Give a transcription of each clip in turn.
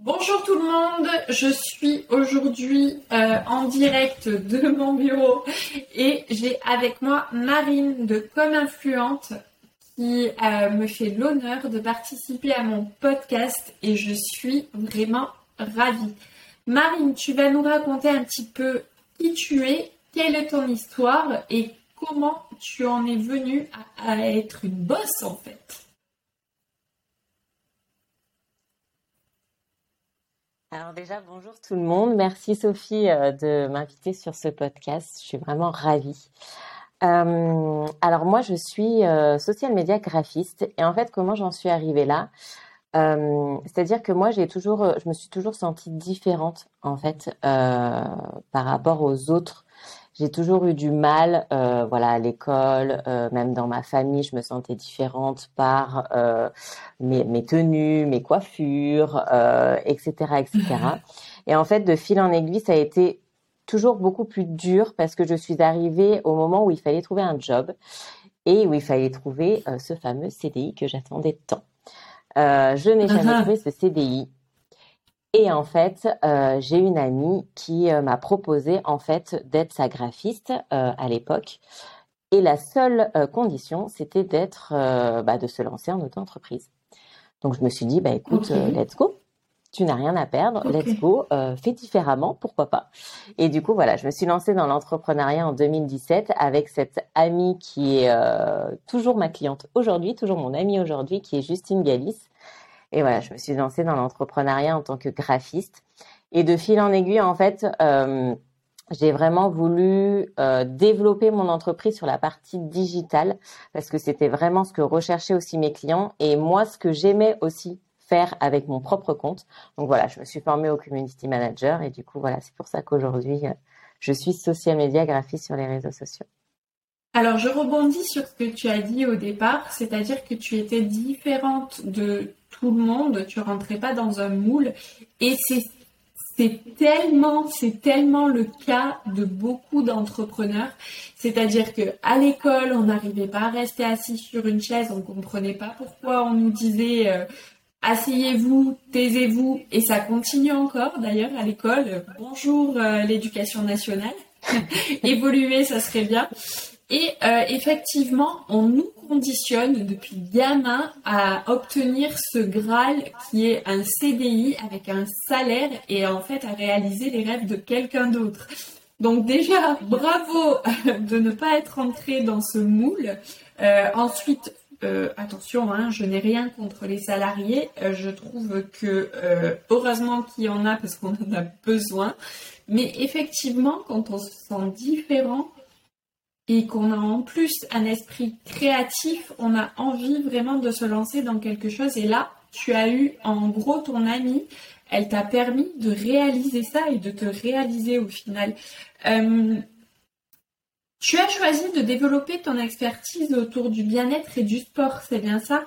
Bonjour tout le monde, je suis aujourd'hui euh, en direct de mon bureau et j'ai avec moi Marine de Comme Influente qui euh, me fait l'honneur de participer à mon podcast et je suis vraiment ravie. Marine, tu vas nous raconter un petit peu qui tu es, quelle est ton histoire et comment tu en es venue à, à être une bosse en fait. Alors déjà, bonjour tout le monde. Merci Sophie euh, de m'inviter sur ce podcast. Je suis vraiment ravie. Euh, alors moi, je suis euh, social media graphiste et en fait, comment j'en suis arrivée là? C'est-à-dire que moi, j'ai toujours, je me suis toujours sentie différente en fait par rapport aux autres j'ai toujours eu du mal, euh, voilà, à l'école, euh, même dans ma famille, je me sentais différente par euh, mes, mes, tenues, mes coiffures, etc., etc. Et en fait, de fil en aiguille, ça a été toujours beaucoup plus dur parce que je suis arrivée au moment où il fallait trouver un job et où il fallait trouver ce fameux CDI que j'attendais tant. je n'ai jamais uh-huh. trouvé ce CDI. Et en fait, euh, j'ai une amie qui euh, m'a proposé en fait d'être sa graphiste euh, à l'époque. Et la seule condition, c'était d'être, bah, de se lancer en auto-entreprise. Donc je me suis dit, bah écoute, let's go. Tu n'as rien à perdre, let's go, fais différemment, pourquoi pas? Et du coup, voilà, je me suis lancée dans l'entrepreneuriat en 2017 avec cette amie qui est toujours ma cliente aujourd'hui, toujours mon amie aujourd'hui, qui est Justine Galis, et voilà, je me suis lancée dans l'entrepreneuriat en tant que graphiste. Et de fil en aiguille, en fait, euh, j'ai vraiment voulu euh, développer mon entreprise sur la partie digitale parce que c'était vraiment ce que recherchaient aussi mes clients et moi ce que j'aimais aussi faire avec mon propre compte. Donc voilà, je me suis formée au community manager et du coup voilà, c'est pour ça qu'aujourd'hui euh, je suis social media graphiste sur les réseaux sociaux. Alors je rebondis sur ce que tu as dit au départ, c'est-à-dire que tu étais différente de tout le monde, tu rentrais pas dans un moule. Et c'est tellement, c'est tellement le cas de beaucoup d'entrepreneurs. C'est-à-dire que à l'école, on n'arrivait pas à rester assis sur une chaise, on comprenait pas pourquoi on nous disait euh, asseyez-vous, taisez-vous, et ça continue encore d'ailleurs à l'école. Bonjour euh, l'éducation nationale, évoluer, ça serait bien. Et euh, effectivement, on nous conditionne depuis gamin à obtenir ce Graal qui est un CDI avec un salaire et en fait à réaliser les rêves de quelqu'un d'autre. Donc déjà, bravo de ne pas être entré dans ce moule. Euh, ensuite, euh, attention, hein, je n'ai rien contre les salariés. je trouve que heureusement qu'il y en a parce qu'on en a besoin. Mais effectivement, quand on se sent différent, et qu'on a en plus un esprit créatif, on a envie vraiment de se lancer dans quelque chose. Et là, tu as eu en gros ton amie, elle t'a permis de réaliser ça et de te réaliser au final. Euh, tu as choisi de développer ton expertise autour du bien-être et du sport, c'est bien ça?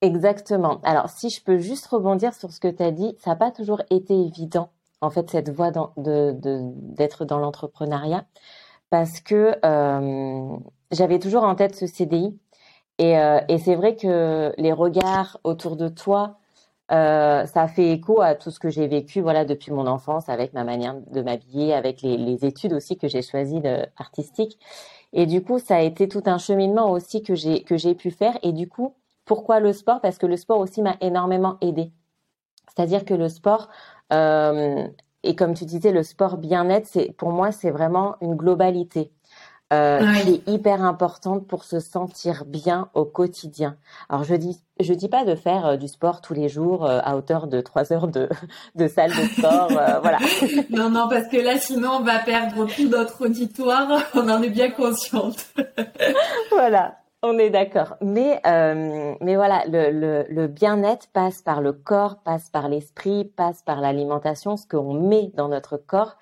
Exactement. Alors, si je peux juste rebondir sur ce que tu as dit, ça n'a pas toujours été évident, en fait, cette voie d'être dans l'entrepreneuriat parce que j'avais toujours en tête ce CDI. Et, euh, et c'est vrai que les regards autour de toi, euh, ça fait écho à tout ce que j'ai vécu voilà depuis mon enfance avec ma manière de m'habiller, avec les, études aussi que j'ai choisies artistiques. Et du coup, ça a été tout un cheminement aussi que j'ai pu faire. Et du coup, pourquoi le sport? Parce que le sport aussi m'a énormément aidé. C'est-à-dire que le sport, et comme tu disais, le sport bien-être, c'est pour moi, c'est vraiment une globalité. Euh, qui est hyper importante pour se sentir bien au quotidien. Alors je dis je dis pas de faire euh, du sport tous les jours euh, à hauteur de trois heures de, de salle de sport, euh, voilà. Non non parce que là sinon on va perdre tout notre auditoire, on en est bien consciente. voilà. On est d'accord. Mais, euh, mais voilà, le, le, le bien-être passe par le corps, passe par l'esprit, passe par l'alimentation, ce qu'on met dans notre corps.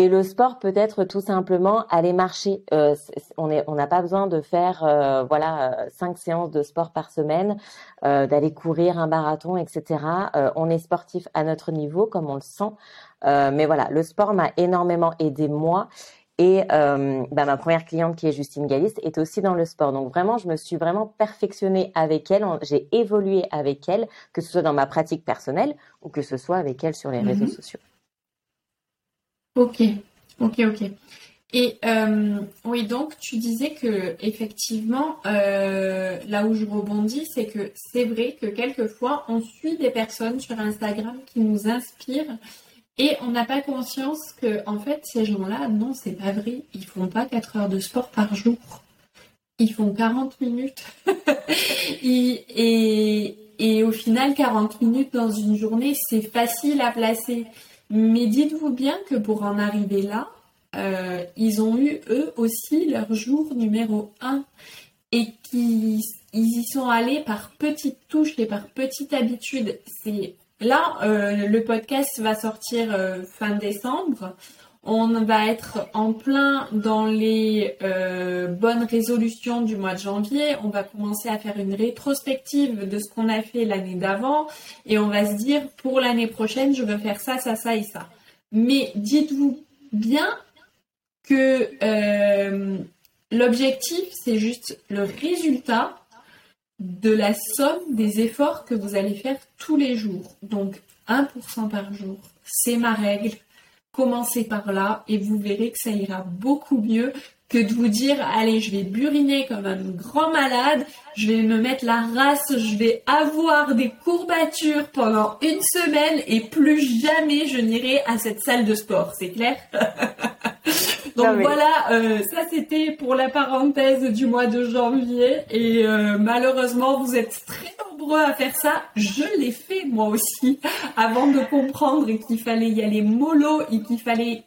Et le sport peut être tout simplement aller marcher. Euh, on n'a pas besoin de faire euh, voilà cinq séances de sport par semaine, euh, d'aller courir un marathon, etc. Euh, on est sportif à notre niveau, comme on le sent. mais voilà, le sport m'a énormément aidé moi. Et euh, bah, ma première cliente qui est Justine Galliste est aussi dans le sport. Donc vraiment, je me suis vraiment perfectionnée avec elle. J'ai évolué avec elle, que ce soit dans ma pratique personnelle ou que ce soit avec elle sur les réseaux mhm. sociaux. Ok, ok, ok. Et euh, oui, donc tu disais que effectivement, euh, là où je rebondis, c'est que c'est vrai que quelquefois on suit des personnes sur Instagram qui nous inspirent et on n'a pas conscience que en fait ces gens-là, non, c'est pas vrai, ils font pas 4 heures de sport par jour, ils font 40 minutes. et, et au final, 40 minutes dans une journée, c'est facile à placer. Mais dites-vous bien que pour en arriver là, euh, ils ont eu eux aussi leur jour numéro 1 et qu'ils y sont allés par petites touches et par petites habitudes. C'est là euh, le podcast va sortir euh, fin décembre. On va être en plein dans les bonnes résolutions du mois de janvier. On va commencer à faire une rétrospective de ce qu'on a fait l'année d'avant et on va se dire pour l'année prochaine, je veux faire ça, ça, ça et ça. Mais dites-vous bien que euh, l'objectif, c'est juste le résultat de la somme des efforts que vous allez faire tous les jours. Donc 1% par jour, c'est ma règle. Commencez par là et vous verrez que ça ira beaucoup mieux que de vous dire allez je vais buriner comme un grand malade, je vais me mettre la race, je vais avoir des courbatures pendant une semaine et plus jamais je n'irai à cette salle de sport, c'est clair? Donc voilà, euh, ça c'était pour la parenthèse du mois de janvier et euh, malheureusement vous êtes très nombreux à faire ça. Je l'ai fait moi aussi avant de comprendre qu'il fallait y aller mollo et qu'il fallait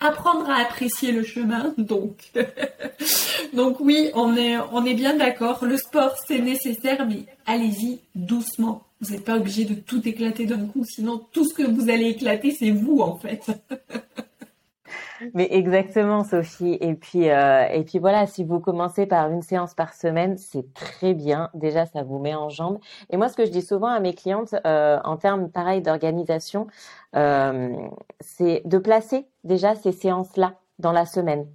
apprendre à apprécier le chemin. Donc, donc oui, on est, on est bien d'accord. Le sport, c'est nécessaire, mais allez-y doucement. Vous n'êtes pas obligé de tout éclater d'un coup, sinon tout ce que vous allez éclater, c'est vous en fait. Mais exactement, Sophie. Et puis, euh, et puis voilà, si vous commencez par une séance par semaine, c'est très bien. Déjà, ça vous met en jambes. Et moi, ce que je dis souvent à mes clientes, euh, en termes pareil d'organisation, euh, c'est de placer déjà ces séances-là dans la semaine.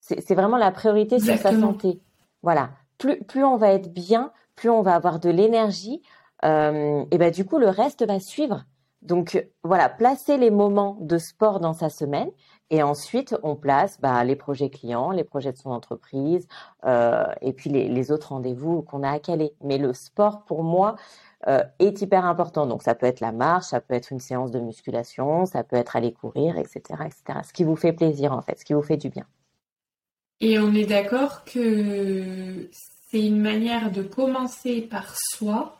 C'est vraiment la priorité sur sa santé. Voilà. Plus, plus on va être bien, plus on va avoir de l'énergie. Et ben du coup, le reste va suivre. Donc voilà, placer les moments de sport dans sa semaine. Et ensuite, on place bah, les projets clients, les projets de son entreprise, euh, et puis les, autres rendez-vous qu'on a à caler. Mais le sport, pour moi, euh, est hyper important. Donc, ça peut être la marche, ça peut être une séance de musculation, ça peut être aller courir, etc., etc. Ce qui vous fait plaisir, en fait, ce qui vous fait du bien. Et on est d'accord que c'est une manière de commencer par soi.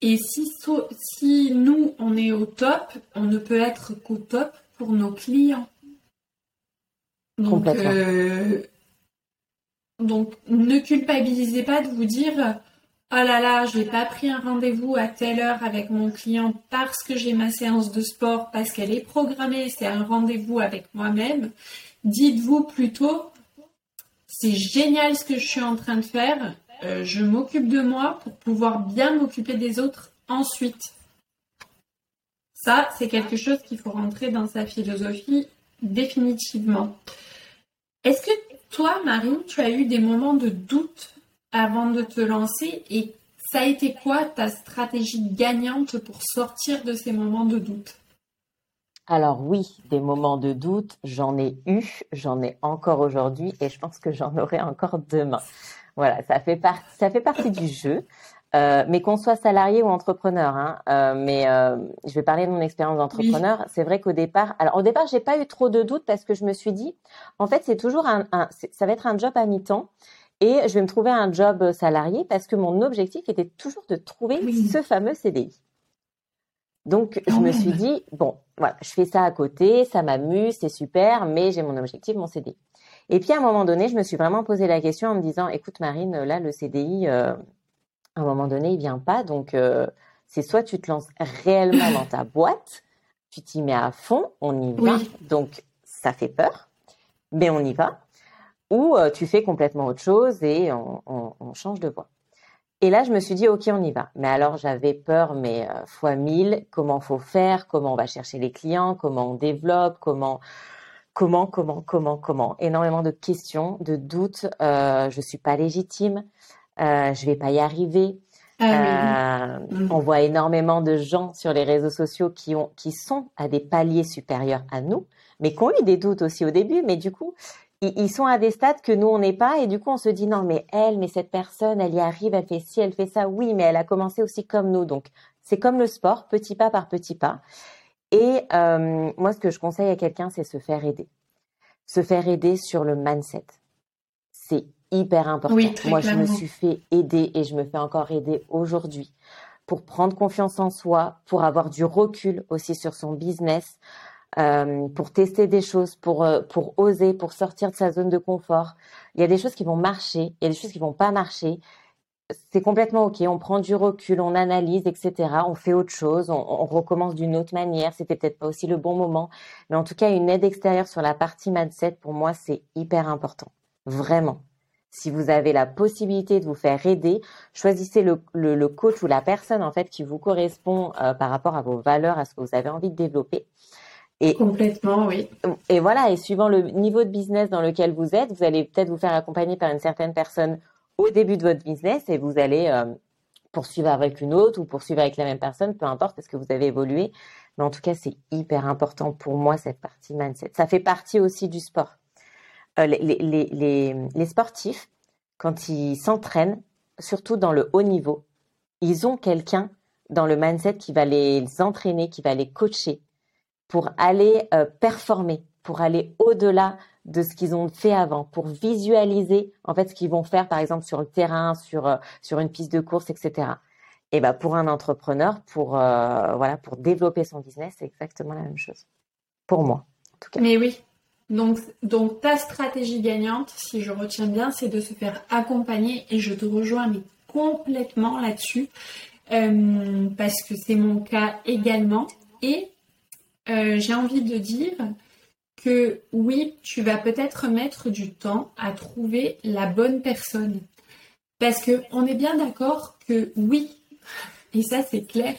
Et si nous, on est au top, on ne peut être qu'au top pour nos clients. Donc, euh, donc, ne culpabilisez pas de vous dire Oh là là, je n'ai pas pris un rendez-vous à telle heure avec mon client parce que j'ai ma séance de sport, parce qu'elle est programmée, c'est un rendez-vous avec moi-même. Dites-vous plutôt c'est génial ce que je suis en train de faire, euh, je m'occupe de moi pour pouvoir bien m'occuper des autres ensuite. Ça, c'est quelque chose qu'il faut rentrer dans sa philosophie définitivement. Est-ce que toi, Marine, tu as eu des moments de doute avant de te lancer et ça a été quoi ta stratégie gagnante pour sortir de ces moments de doute? Alors oui, des moments de doute, j'en ai eu, j'en ai encore aujourd'hui et je pense que j'en aurai encore demain. Voilà, ça fait, ça fait partie du jeu. Euh, mais qu'on soit salarié ou entrepreneur, hein, euh, mais euh, je vais parler de mon expérience d'entrepreneur. C'est vrai qu'au départ, alors au départ, j'ai pas eu trop de doutes parce que je me suis dit, en fait, c'est toujours un, ça va être un job à mi-temps et je vais me trouver un job salarié parce que mon objectif était toujours de trouver ce fameux CDI. Donc, je me suis dit, bon, voilà, je fais ça à côté, ça m'amuse, c'est super, mais j'ai mon objectif, mon CDI. Et puis, à un moment donné, je me suis vraiment posé la question en me disant, écoute, Marine, là, le CDI, à un moment donné, il vient pas. Donc, euh, c'est soit tu te lances réellement dans ta boîte, tu t'y mets à fond, on y va. Donc, ça fait peur, mais on y va. Ou euh, tu fais complètement autre chose et on, change de voie. Et là, je me suis dit, OK, on y va. Mais alors, j'avais peur, mais euh, fois mille, comment faut faire, comment on va chercher les clients, comment on développe, comment comment, comment, comment, comment, énormément de questions, de doutes. Euh, je suis pas légitime, euh, je vais pas y arriver. Ah euh, mm. On voit énormément de gens sur les réseaux sociaux qui ont, qui sont à des paliers supérieurs à nous, mais qui ont eu des doutes aussi au début. Mais du coup, ils, sont à des stades que nous on n'est pas, et du coup on se dit non, mais elle, mais cette personne, elle y arrive, elle fait ci, elle fait ça. Oui, mais elle a commencé aussi comme nous, donc c'est comme le sport, petit pas par petit pas. Et euh, moi, ce que je conseille à quelqu'un, c'est se faire aider. Se faire aider sur le mindset. C'est hyper important. moi, je me suis fait aider et je me fais encore aider aujourd'hui pour prendre confiance en soi, pour avoir du recul aussi sur son business, euh, pour tester des choses, pour, euh, pour oser, pour sortir de sa zone de confort. Il y a des choses qui vont marcher, il y a des choses qui vont pas marcher c'est complètement OK. On prend du recul, on analyse, etc. On fait autre chose, on, recommence d'une autre manière. C'était peut-être pas aussi le bon moment. Mais en tout cas, une aide extérieure sur la partie mindset, pour moi, c'est hyper important. Vraiment. Si vous avez la possibilité de vous faire aider, choisissez le, coach ou la personne en fait qui vous correspond euh, par rapport à vos valeurs, à ce que vous avez envie de développer. Et, Complètement, oui. Et voilà, et suivant le niveau de business dans lequel vous êtes, vous allez peut-être vous faire accompagner par une certaine personne au début de votre business et vous allez euh, poursuivre avec une autre ou poursuivre avec la même personne, peu importe parce que vous avez évolué. Mais en tout cas, c'est hyper important pour moi cette partie mindset. Ça fait partie aussi du sport. Euh, les, sportifs, quand ils s'entraînent, surtout dans le haut niveau, ils ont quelqu'un dans le mindset qui va les entraîner, qui va les coacher pour aller euh, performer, pour aller au-delà de ce qu'ils ont fait avant pour visualiser en fait ce qu'ils vont faire par exemple sur le terrain, sur euh, sur une piste de course, etc. Et ben pour un entrepreneur, pour voilà, pour développer son business, c'est exactement la même chose. Pour moi, en tout cas. Mais oui. Donc ta stratégie gagnante, si je retiens bien, c'est de se faire accompagner et je te rejoins complètement là-dessus euh, parce que c'est mon cas également et j'ai envie de dire que oui, tu vas peut-être mettre du temps à trouver la bonne personne. Parce que on est bien d'accord que oui, et ça c'est clair,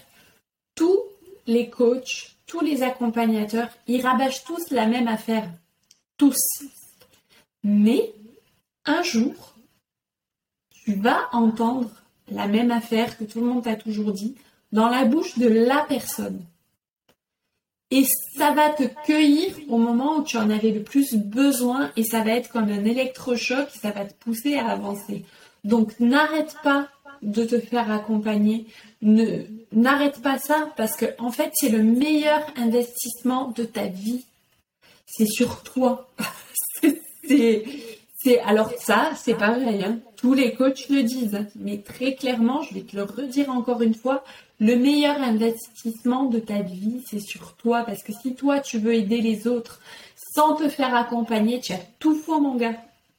tous les coachs, tous les accompagnateurs, ils rabâchent tous la même affaire. Tous. Mais un jour, tu vas entendre la même affaire que tout le monde t'a toujours dit dans la bouche de la personne. Et ça va te cueillir au moment où tu en avais le plus besoin et ça va être comme un électrochoc, ça va te pousser à avancer. Donc n'arrête pas de te faire accompagner. Ne, n'arrête pas ça parce que en fait c'est le meilleur investissement de ta vie. C'est sur toi. c'est, alors ça, c'est pareil. Hein. Tous les coachs le disent, mais très clairement, je vais te le redire encore une fois, le meilleur investissement de ta vie, c'est sur toi. Parce que si toi, tu veux aider les autres sans te faire accompagner, tu as tout faux, mon gars.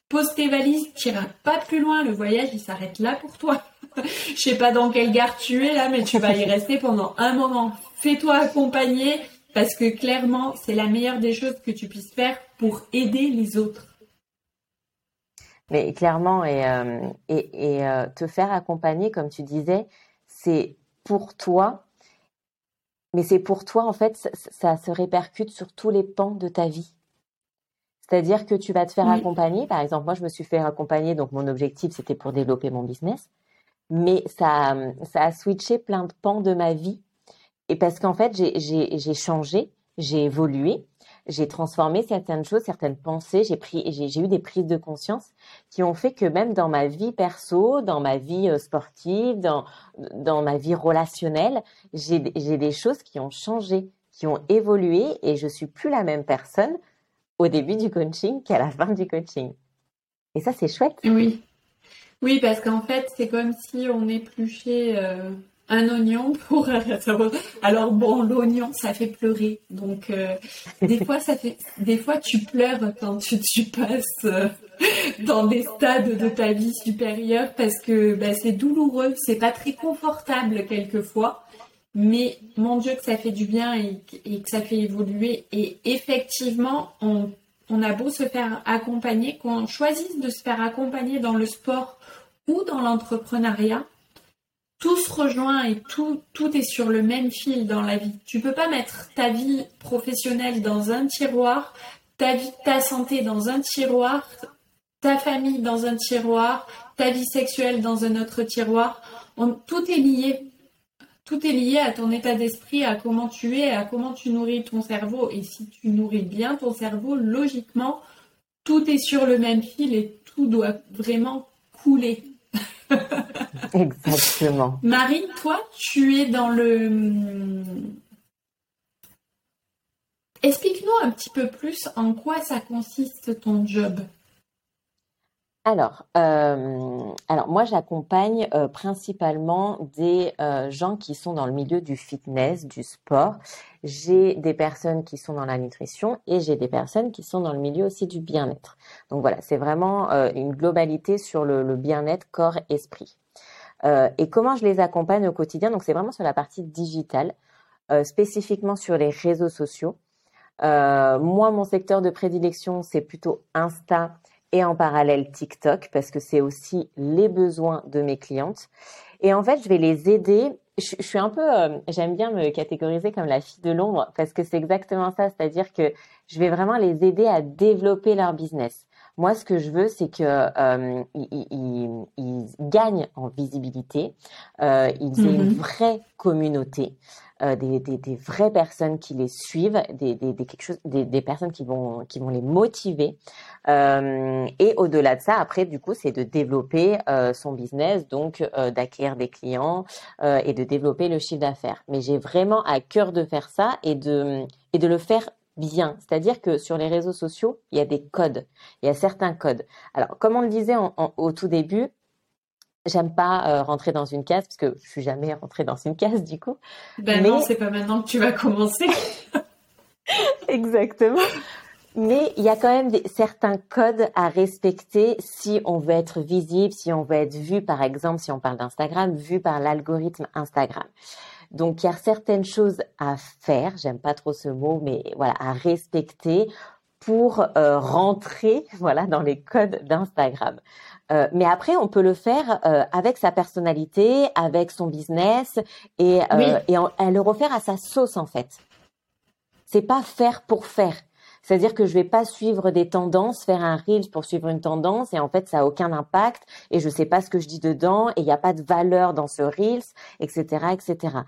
Pose tes valises, tu n'iras pas plus loin. Le voyage, il s'arrête là pour toi. Je sais pas dans quelle gare tu es là, mais tu vas y rester pendant un moment. Fais-toi accompagner parce que clairement, c'est la meilleure des choses que tu puisses faire pour aider les autres. Mais clairement, et, euh, et, euh, te faire accompagner, comme tu disais, c'est pour toi, mais c'est pour toi, en fait, ça, se répercute sur tous les pans de ta vie. C'est-à-dire que tu vas te faire accompagner. Par exemple, moi, je me suis fait accompagner, donc mon objectif, c'était pour développer mon business. Mais ça, ça a switché plein de pans de ma vie. Et parce qu'en fait, j'ai changé, j'ai évolué j'ai transformé certaines choses, certaines pensées, j'ai eu des prises de conscience qui ont fait que même dans ma vie perso, dans ma vie euh, sportive, dans, dans ma vie relationnelle, j'ai des choses qui ont changé, qui ont évolué et je suis plus la même personne au début du coaching qu'à la fin du coaching. Et ça, c'est chouette. Oui. Oui, parce qu'en fait, c'est comme si on épluchait un oignon pour alors bon l'oignon ça fait pleurer. Donc euh, des fois ça fait des fois tu pleures quand tu, passes euh, dans des stades de ta vie supérieure parce que bah, c'est douloureux c'est pas très confortable quelquefois. Mais mon dieu que ça fait du bien et, que ça fait évoluer. Et effectivement on, on a beau se faire accompagner qu'on choisisse de se faire accompagner dans le sport ou dans l'entrepreneuriat tout se rejoint et tout, est sur le même fil dans la vie. Tu peux pas mettre ta vie professionnelle dans un tiroir, ta vie, ta santé dans un tiroir, ta famille dans un tiroir, ta vie sexuelle dans un autre tiroir. tout est lié. Tout est lié à ton état d'esprit, à comment tu es, à comment tu nourris ton cerveau. Et si tu nourris bien ton cerveau, logiquement, tout est sur le même fil et tout doit vraiment couler. Exactement. Marie, toi, tu es dans le... Explique-nous un petit peu plus en quoi ça consiste ton job. Alors, euh, alors moi j'accompagne euh, principalement des euh, gens qui sont dans le milieu du fitness, du sport. J'ai des personnes qui sont dans la nutrition et j'ai des personnes qui sont dans le milieu aussi du bien-être. Donc voilà, c'est vraiment une globalité sur le, le bien-être corps-esprit. et comment je les accompagne au quotidien? Donc c'est vraiment sur la partie digitale, spécifiquement sur les réseaux sociaux. moi, mon secteur de prédilection, c'est plutôt Insta et en parallèle TikTok parce que c'est aussi les besoins de mes clientes. Et en fait, je vais les aider. Je, suis un peu, euh, j'aime bien me catégoriser comme la fille de l'ombre parce que c'est exactement ça, c'est-à-dire que je vais vraiment les aider à développer leur business. Moi, ce que je veux, c'est que euh, ils, gagnent en visibilité, euh, ils aient une mhm. vraie communauté, euh, des, des, des, vraies personnes qui les suivent, des, des, quelque chose, des, personnes qui vont, qui vont les motiver. Euh, et au-delà de ça, après, du coup, c'est de développer son business, donc d'acquérir des clients et de développer le chiffre d'affaires. Mais j'ai vraiment à cœur de faire ça et de, et de le faire bien. C'est-à-dire que sur les réseaux sociaux, il y a des codes. Il y a certains codes. Alors, comme on le disait au tout début, j'aime pas euh, rentrer dans une case parce que je suis jamais rentrée dans une case du coup. Ben non, c'est pas maintenant que tu vas commencer. Exactement. Mais il y a quand même des, certains codes à respecter si on veut être visible, si on veut être vu, par exemple, si on parle d'Instagram, vu par l'algorithme Instagram. Donc il y a certaines choses à faire, j'aime pas trop ce mot, mais voilà, à respecter pour euh, rentrer voilà dans les codes d'Instagram. Euh, mais après, on peut le faire euh, avec sa personnalité, avec son business et, et, et le refaire à sa sauce en fait. C'est pas faire pour faire. C'est-à-dire que je vais pas suivre des tendances, faire un reels pour suivre une tendance et en fait ça a aucun impact et je sais pas ce que je dis dedans et il n'y a pas de valeur dans ce reels, etc., etc.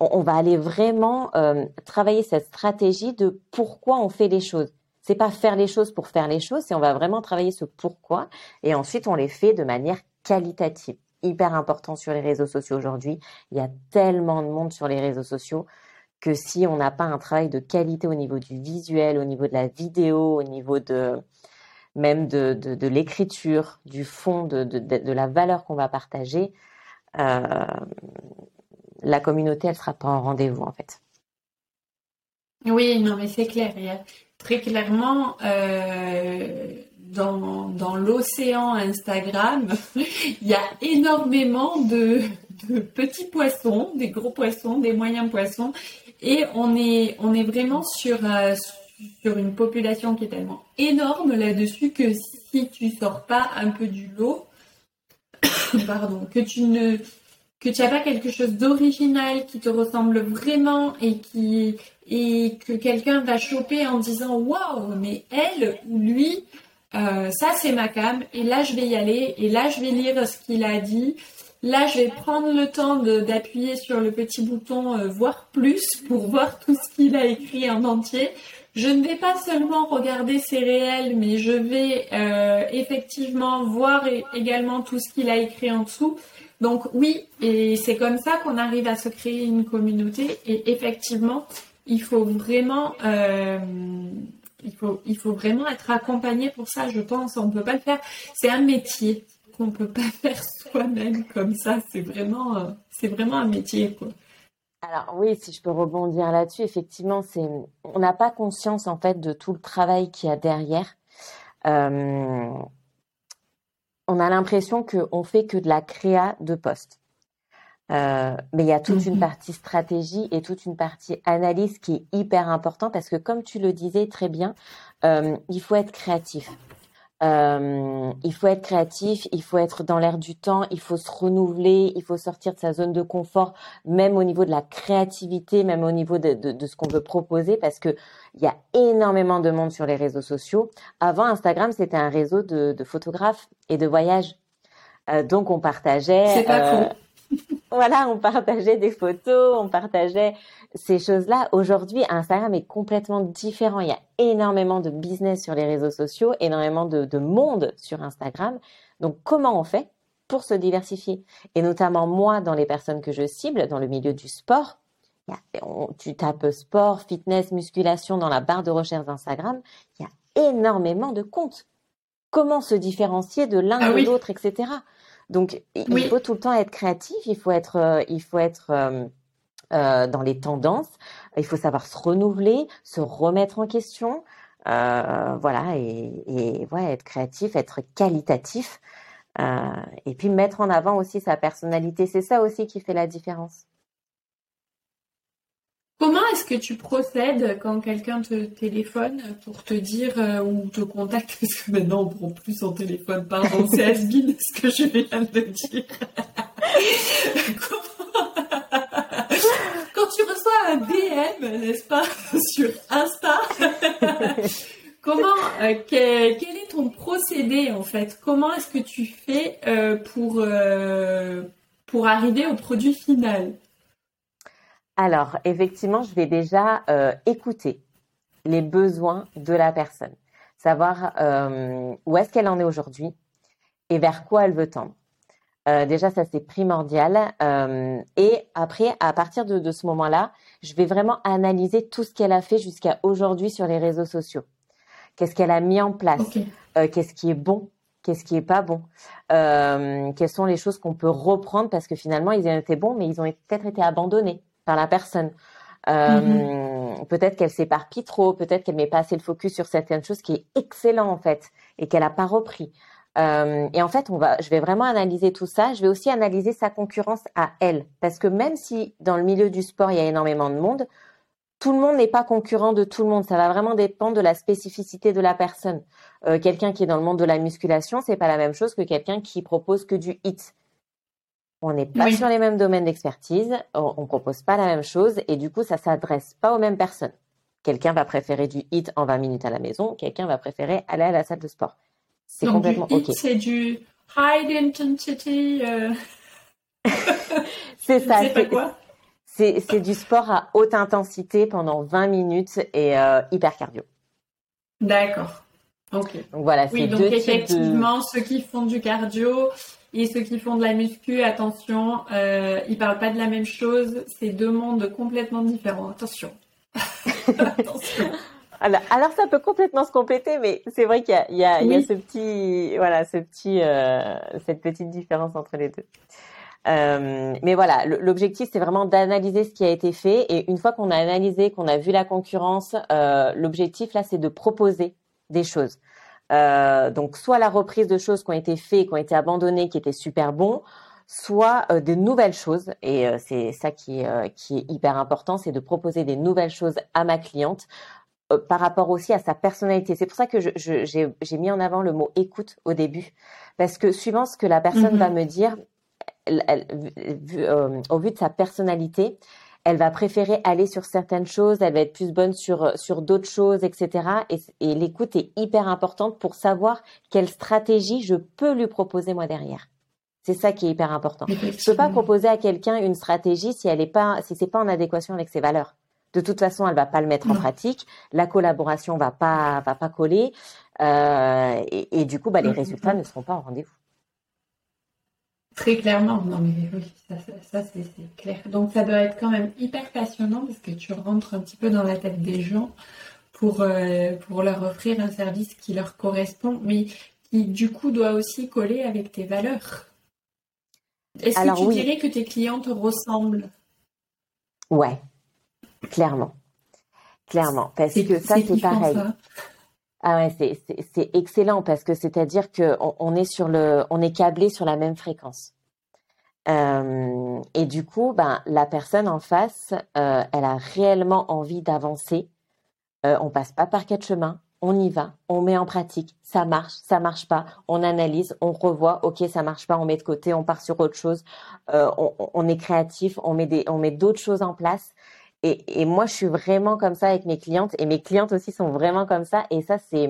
On, va aller vraiment euh, travailler cette stratégie de pourquoi on fait les choses. C'est pas faire les choses pour faire les choses, c'est on va vraiment travailler ce pourquoi et ensuite on les fait de manière qualitative. Hyper important sur les réseaux sociaux aujourd'hui. Il y a tellement de monde sur les réseaux sociaux que si on n'a pas un travail de qualité au niveau du visuel, au niveau de la vidéo, au niveau de même de, de, l'écriture, du fond, de, de, la valeur qu'on va partager, euh, la communauté, elle sera pas en rendez-vous en fait. Oui, non, mais c'est clair. Très clairement euh, dans, dans l'océan Instagram, il y a énormément de, de petits poissons, des gros poissons, des moyens poissons, et on est, vraiment sur, euh, sur une population qui est tellement énorme là-dessus que si tu sors pas un peu du lot, pardon, que tu ne que tu n'as pas quelque chose d'original qui te ressemble vraiment et qui et que quelqu'un va choper en disant waouh mais elle ou lui euh, ça c'est ma cam et là je vais y aller et là je vais lire ce qu'il a dit Là, je vais prendre le temps d'appuyer sur le petit bouton euh, voir plus pour voir tout ce qu'il a écrit en entier. Je ne vais pas seulement regarder ses réels, mais je vais euh, effectivement voir également tout ce qu'il a écrit en dessous. Donc oui, et c'est comme ça qu'on arrive à se créer une communauté. Et effectivement, il faut vraiment, euh, il faut, il faut vraiment être accompagné pour ça. Je pense, on ne peut pas le faire. C'est un métier qu'on peut pas faire soi-même comme ça. C'est vraiment, euh, c'est vraiment un métier, quoi. Alors oui, si je peux rebondir là-dessus, effectivement, c'est, on n'a pas conscience en fait de tout le travail qu'il y a derrière. Euh, on a l'impression qu'on fait que de la créa de poste. Euh, mais il y a toute une mhm. partie stratégie et toute une partie analyse qui est hyper important parce que comme tu le disais très bien, il faut être créatif. Euh, il faut être créatif, il faut être dans l'air du temps, il faut se renouveler, il faut sortir de sa zone de confort, même au niveau de la créativité, même au niveau de, de, ce qu'on veut proposer, parce que il y a énormément de monde sur les réseaux sociaux. Avant, Instagram, c'était un réseau de, de, photographes et de voyages. Euh, donc, on partageait. C'est pas euh, voilà, on partageait des photos, on partageait ces choses-là. Aujourd'hui, Instagram est complètement différent. Il y a énormément de business sur les réseaux sociaux, énormément de, monde sur Instagram. Donc, comment on fait pour se diversifier? Et notamment moi, dans les personnes que je cible, dans le milieu du sport, tu tapes sport, fitness, musculation dans la barre de recherche d'Instagram, il y a énormément de comptes. Comment se différencier de l'un ah de l'autre, etc. Donc, il faut tout le temps être créatif, il faut être, euh, il faut être euh, euh, dans les tendances, il faut savoir se renouveler, se remettre en question, voilà, et, ouais, être créatif, être qualitatif, et puis mettre en avant aussi sa personnalité. C'est ça aussi qui fait la différence. Comment est-ce que tu procèdes quand quelqu'un te téléphone pour te dire euh, ou te contacte? Parce que maintenant on prend plus son téléphone, pardon, c'est Asbin ce que je viens de dire. quand tu reçois un DM, n'est-ce pas, sur Insta, comment, euh, quel, est ton procédé en fait? Comment est-ce que tu fais euh, pour, pour arriver au produit final? Alors, effectivement, je vais déjà euh, écouter les besoins de la personne, savoir euh, où est-ce qu'elle en est aujourd'hui et vers quoi elle veut tendre. Euh, déjà, ça c'est primordial. et après, à partir de, ce moment-là, je vais vraiment analyser tout ce qu'elle a fait jusqu'à aujourd'hui sur les réseaux sociaux. Qu'est-ce qu'elle a mis en place Qu'est-ce qui est bon Qu'est-ce qui est pas bon Quelles sont les choses qu'on peut reprendre parce que finalement ils ont été bons, mais ils ont peut-être été abandonnés par la personne. Euh, mm-hmm. Peut-être qu'elle s'éparpille trop, peut-être qu'elle met pas assez le focus sur certaines choses qui est excellent en fait et qu'elle a pas repris. Euh, et en fait, on va, je vais vraiment analyser tout ça. Je vais aussi analyser sa concurrence à elle, parce que même si dans le milieu du sport il y a énormément de monde, tout le monde n'est pas concurrent de tout le monde. Ça va vraiment dépendre de la spécificité de la personne. Euh, quelqu'un qui est dans le monde de la musculation, c'est pas la même chose que quelqu'un qui propose que du hit. On n'est pas sur les mêmes domaines d'expertise, on, ne propose pas la même chose et du coup, ça s'adresse pas aux mêmes personnes. Quelqu'un va préférer du hit en 20 minutes à la maison, quelqu'un va préférer aller à la salle de sport. C'est complètement du hit, C'est du high intensity. Euh. c'est ça. C'est du sport à haute intensité pendant 20 minutes et euh, hyper cardio. D'accord. Ok. Donc voilà, c'est deux effectivement, ceux qui font du cardio, et ceux qui font de la muscu, attention, euh, ils parlent pas de la même chose. C'est deux mondes complètement différents. Attention. attention. Alors, ça peut complètement se compléter, mais c'est vrai qu'il y, a, ce petit, voilà, ce petit, euh, cette petite différence entre les deux. Euh, mais voilà, l'objectif c'est vraiment d'analyser ce qui a été fait et une fois qu'on a analysé, qu'on a vu la concurrence, euh, l'objectif là c'est de proposer des choses. Euh, donc soit la reprise de choses qui ont été faites, qui ont été abandonnées, qui étaient super bons, soit euh, des nouvelles choses. Et euh, c'est ça qui, qui est hyper important, c'est de proposer des nouvelles choses à ma cliente par rapport aussi à sa personnalité. C'est pour ça que j'ai mis en avant le mot écoute au début, parce que suivant ce que la personne va mm-hmm. me dire, au vu de sa personnalité, elle va préférer aller sur certaines choses, elle va être plus bonne sur, sur d'autres choses, etc. Et, l'écoute est hyper importante pour savoir quelle stratégie je peux lui proposer moi derrière. C'est ça qui est hyper important. Je ne peux pas proposer à quelqu'un une stratégie si elle est pas, si c'est pas en adéquation avec ses valeurs. De toute façon, elle va pas le mettre en pratique. La collaboration va pas, va pas coller. Euh, et, du coup, bah, les résultats ne seront pas en rendez-vous. Très clairement, non mais oui, ça, c'est clair. Donc ça doit être quand même hyper passionnant parce que tu rentres un petit peu dans la tête des gens pour, euh, pour leur offrir un service qui leur correspond, mais qui du coup doit aussi coller avec tes valeurs. Est-ce que tu dirais que tes clients te ressemblent? Ouais, clairement. Clairement, parce que ça c'est pareil. Ah ouais, c'est excellent parce que c'est-à-dire qu'on on est sur le, on est câblé sur la même fréquence. Euh, et du coup, ben la personne en face, euh, elle a réellement envie d'avancer. Euh, on passe pas par quatre chemins, on y va, on met en pratique, ça marche, ça marche pas, on analyse, on revoit, ok, ça marche pas, on met de côté, on part sur autre chose, on, est créatif, on met d'autres choses en place. Et, moi, je suis vraiment comme ça avec mes clientes, et mes clientes aussi sont vraiment comme ça. Et ça, c'est,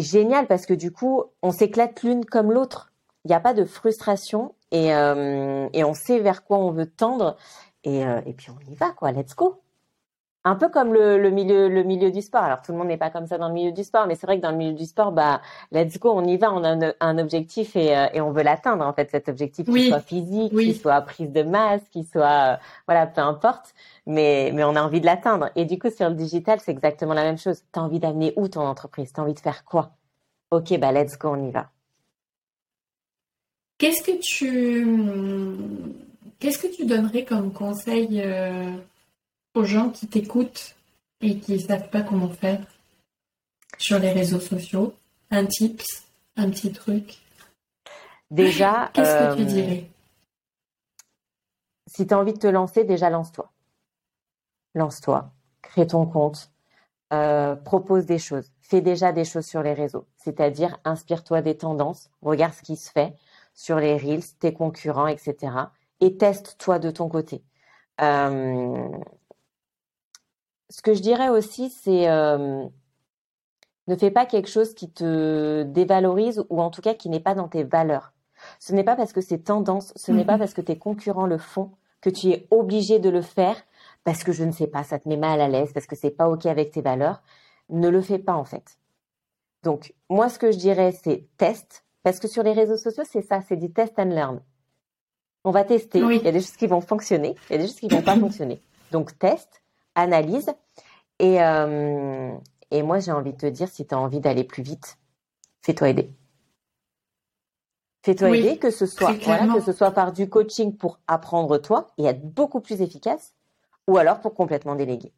génial parce que du coup, on s'éclate l'une comme l'autre. Il n'y a pas de frustration et, euh, et on sait vers quoi on veut tendre. Et, euh, et puis on y va, quoi. Let's go un peu comme le, le, milieu le milieu du sport. Alors tout le monde n'est pas comme ça dans le milieu du sport, mais c'est vrai que dans le milieu du sport, bah let's go, on y va, on a un, un objectif et, euh, et on veut l'atteindre en fait cet objectif, qu'il soit physique, qu'il soit prise de masse, qu'il soit euh, voilà peu importe, mais mais on a envie de l'atteindre. Et du coup sur le digital, c'est exactement la même chose. T'as envie d'amener où ton entreprise? T'as envie de faire quoi? Ok, bah let's go, on y va. Qu'est-ce que tu qu'est-ce que tu donnerais comme conseil euh aux gens qui t'écoutent et qui ne savent pas comment faire sur les réseaux sociaux. Un tips, un petit truc. Déjà, qu'est-ce que tu euh, dirais? Si tu as envie de te lancer, déjà lance-toi. Lance-toi, crée ton compte, euh, propose des choses, fais déjà des choses sur les réseaux, c'est-à-dire inspire-toi des tendances, regarde ce qui se fait sur les reels, tes concurrents, etc. Et teste-toi de ton côté. Euh, ce que je dirais aussi, c'est euh, ne fais pas quelque chose qui te dévalorise ou en tout cas qui n'est pas dans tes valeurs. Ce n'est pas parce que c'est tendance, ce n'est pas mm-hmm. parce que tes concurrents le font que tu es obligé de le faire parce que je ne sais pas, ça te met mal à l'aise, parce que c'est pas ok avec tes valeurs. Ne le fais pas en fait. Donc moi, ce que je dirais, c'est test, parce que sur les réseaux sociaux, c'est ça, c'est du test and learn. On va tester. Il y a des choses qui vont fonctionner, il y a des choses qui vont pas fonctionner. Donc teste, analyse. Et, euh, et moi, j'ai envie de te dire, si tu as envie d'aller plus vite, fais-toi aider. Fais-toi aider, que ce soit que ce soit par du coaching pour apprendre toi et être beaucoup plus efficace, ou alors pour complètement déléguer.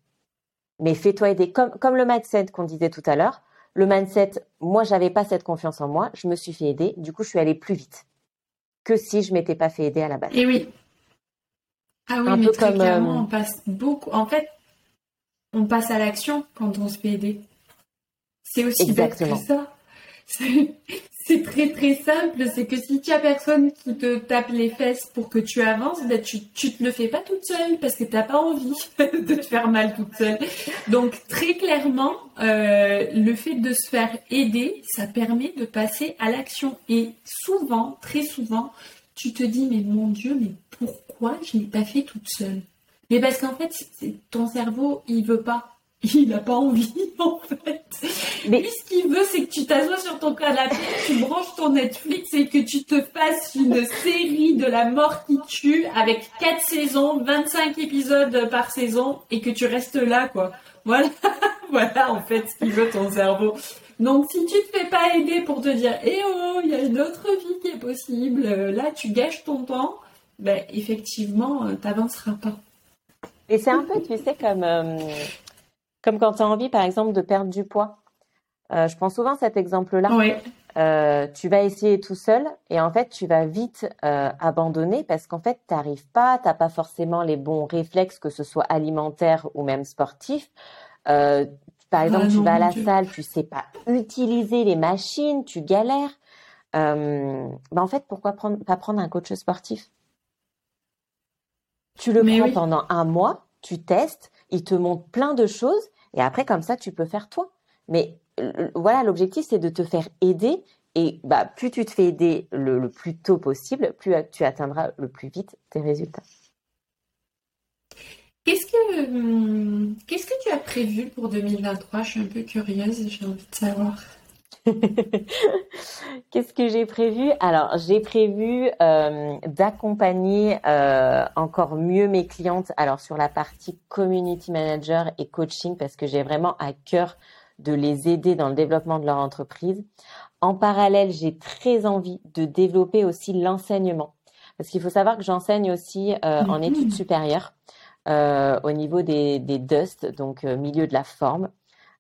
Mais fais-toi aider, comme, comme le mindset qu'on disait tout à l'heure. Le mindset, moi, j'avais pas cette confiance en moi, je me suis fait aider, du coup, je suis allée plus vite que si je m'étais pas fait aider à la base. Et oui. Ah oui, mais très clairement, euh, on passe beaucoup. En fait, on passe à l'action quand on se fait aider. C'est aussi bête que ça. C'est très très simple, c'est que si tu as personne qui te tape les fesses pour que tu avances, ben tu, tu te le fais pas toute seule parce que tu n'as pas envie de te faire mal toute seule. Donc très clairement, euh, le fait de se faire aider, ça permet de passer à l'action. Et souvent, très souvent, tu te dis mais mon Dieu, mais pourquoi je n'ai pas fait toute seule? Mais parce qu'en fait, ton cerveau, il veut pas. Il n'a pas envie, en fait. Mais Lui, ce qu'il veut, c'est que tu t'assoies sur ton canapé, tu branches ton Netflix et que tu te fasses une série de la mort qui tue avec 4 saisons, 25 épisodes par saison et que tu restes là, quoi. Voilà, voilà, en fait, ce qu'il veut ton cerveau. Donc, si tu te fais pas aider pour te dire, eh oh, il y a une autre vie qui est possible, là, tu gâches ton temps, ben, effectivement, euh, t'avanceras pas. Et c'est un peu, tu sais, comme, euh, comme quand tu as envie, par exemple, de perdre du poids. Euh, je prends souvent cet exemple-là. Oui. Euh, tu vas essayer tout seul et en fait, tu vas vite abandonner parce qu'en fait, tu n'arrives pas, tu n'as pas forcément les bons réflexes, que ce soit alimentaire ou même sportif. par exemple, ah tu vas à la salle, tu sais pas utiliser les machines, tu galères. Ben en fait, pourquoi prendre, pas prendre un coach sportif? Tu le prends pendant un mois, tu testes, il te montre plein de choses et après comme ça tu peux faire toi. Mais voilà, l'objectif c'est de te faire aider et bah plus tu te fais aider le, plus tôt possible, plus tu atteindras le plus vite tes résultats. Qu'est-ce que hum, qu'est-ce que tu as prévu pour 2023 Je suis un peu curieuse, j'ai envie de savoir. Qu'est-ce que j'ai prévu? Alors, j'ai prévu euh, d'accompagner euh, encore mieux mes clientes. Alors, sur la partie community manager et coaching, parce que j'ai vraiment à cœur de les aider dans le développement de leur entreprise. En parallèle, j'ai très envie de développer aussi l'enseignement. Parce qu'il faut savoir que j'enseigne aussi euh, en mm-hmm. études supérieures au niveau des, des DUST, donc milieu de la forme.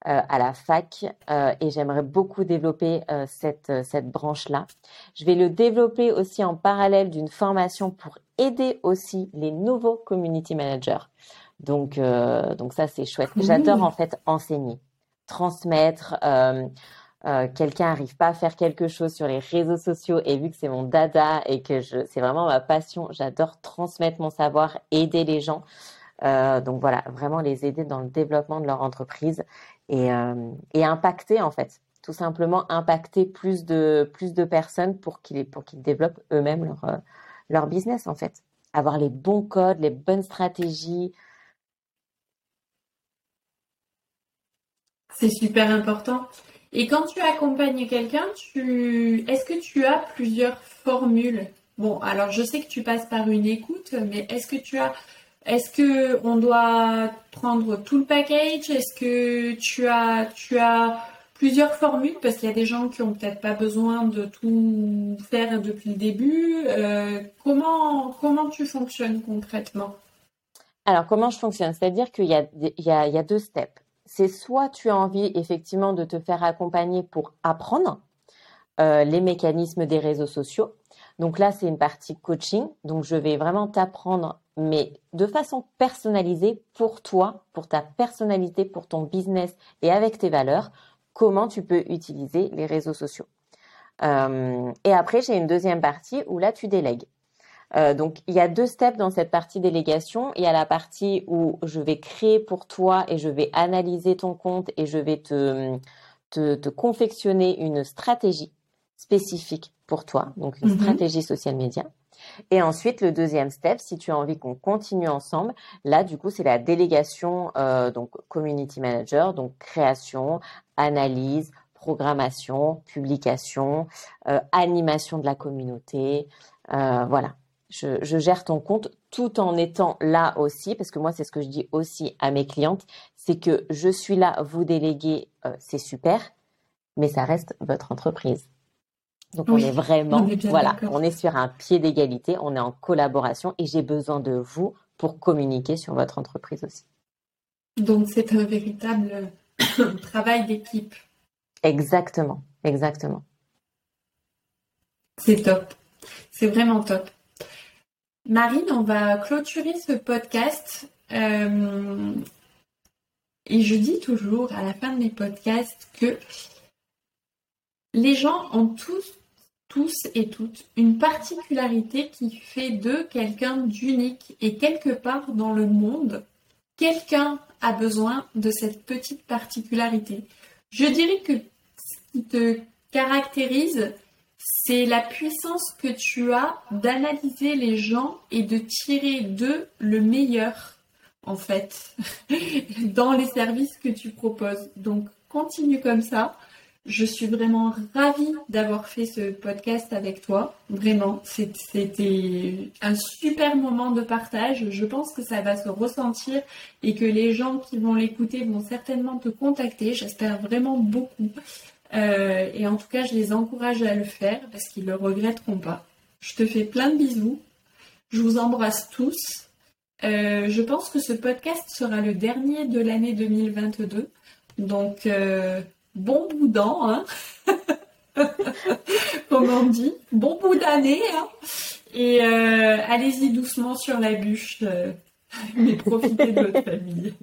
Euh, à la fac euh, et j'aimerais beaucoup développer euh, cette, cette branche-là. Je vais le développer aussi en parallèle d'une formation pour aider aussi les nouveaux community managers. Donc, donc ça, c'est chouette. J'adore en fait enseigner transmettre. quelqu'un n'arrive pas à faire quelque chose sur les réseaux sociaux et vu que c'est mon dada et que c'est vraiment ma passion, j'adore transmettre mon savoir, aider les gens. donc voilà, vraiment les aider dans le développement de leur entreprise et, et impacter en fait tout simplement impacter plus de, plus de personnes pour qu'ils pour développent eux-mêmes leur, euh, leur business en fait. Avoir les bons codes, les bonnes stratégies. C'est super important. Et quand tu accompagnes quelqu'un, tu est-ce que tu as plusieurs formules? Bon, alors je sais que tu passes par une écoute, mais est-ce que tu as est-ce que on doit prendre tout le package? Est-ce que tu as tu as plusieurs formules? Parce qu'il y a des gens qui ont peut-être pas besoin de tout faire depuis le début. Euh, comment, comment tu fonctionnes concrètement? Alors, comment je fonctionne? C'est-à-dire qu'il y a, il y, a, deux steps. C'est soit tu as envie effectivement de te faire accompagner pour apprendre euh, les mécanismes des réseaux sociaux. Donc là, c'est une partie coaching. Donc, je vais vraiment t'apprendre, mais de façon personnalisée pour toi, pour ta personnalité, pour ton business et avec tes valeurs comment tu peux utiliser les réseaux sociaux? Euh, et après, j'ai une deuxième partie où là, tu délègues. Euh, donc, il y a deux steps dans cette partie délégation. Il y a la partie où je vais créer pour toi et je vais analyser ton compte et je vais te, te, confectionner une stratégie spécifique pour toi, donc une mhm. stratégie social media. Et ensuite, le deuxième step, si tu as envie qu'on continue ensemble, là, du coup, c'est la délégation, euh, donc community manager, donc création, analyse, programmation, publication, euh, animation de la communauté. Euh, voilà, je, gère ton compte tout en étant là aussi, parce que moi, c'est ce que je dis aussi à mes clientes, c'est que je suis là, vous déléguer, c'est super, mais ça reste votre entreprise. Donc on est vraiment, voilà, on est sur un pied d'égalité, on est en collaboration et j'ai besoin de vous pour communiquer sur votre entreprise aussi. Donc c'est un véritable travail d'équipe. Exactement, exactement. C'est top, c'est vraiment top. Marine, on va clôturer ce podcast. Euh, et je dis toujours à la fin de mes podcasts que les gens ont tous tous et toutes une particularité qui fait d'eux quelqu'un d'unique et quelque part dans le monde, quelqu'un a besoin de cette petite particularité. Je dirais que ce qui te caractérise, c'est la puissance que tu as d'analyser les gens et de tirer d'eux le meilleur, en fait, dans les services que tu proposes. Donc, continue comme ça. Je suis vraiment ravie d'avoir fait ce podcast avec toi. Vraiment, c'était un super moment de partage. Je pense que ça va se ressentir et que les gens qui vont l'écouter vont certainement te contacter. J'espère vraiment beaucoup. Euh, et en tout cas, je les encourage à le faire parce qu'ils ne le regretteront pas. Je te fais plein de bisous. Je vous embrasse tous. Euh, je pense que ce podcast sera le dernier de l'année 2022. Donc, euh, bon bout d'an, hein comme on dit, bon bout d'année. Hein et euh, allez-y doucement sur la bûche, euh, mais profitez de votre famille.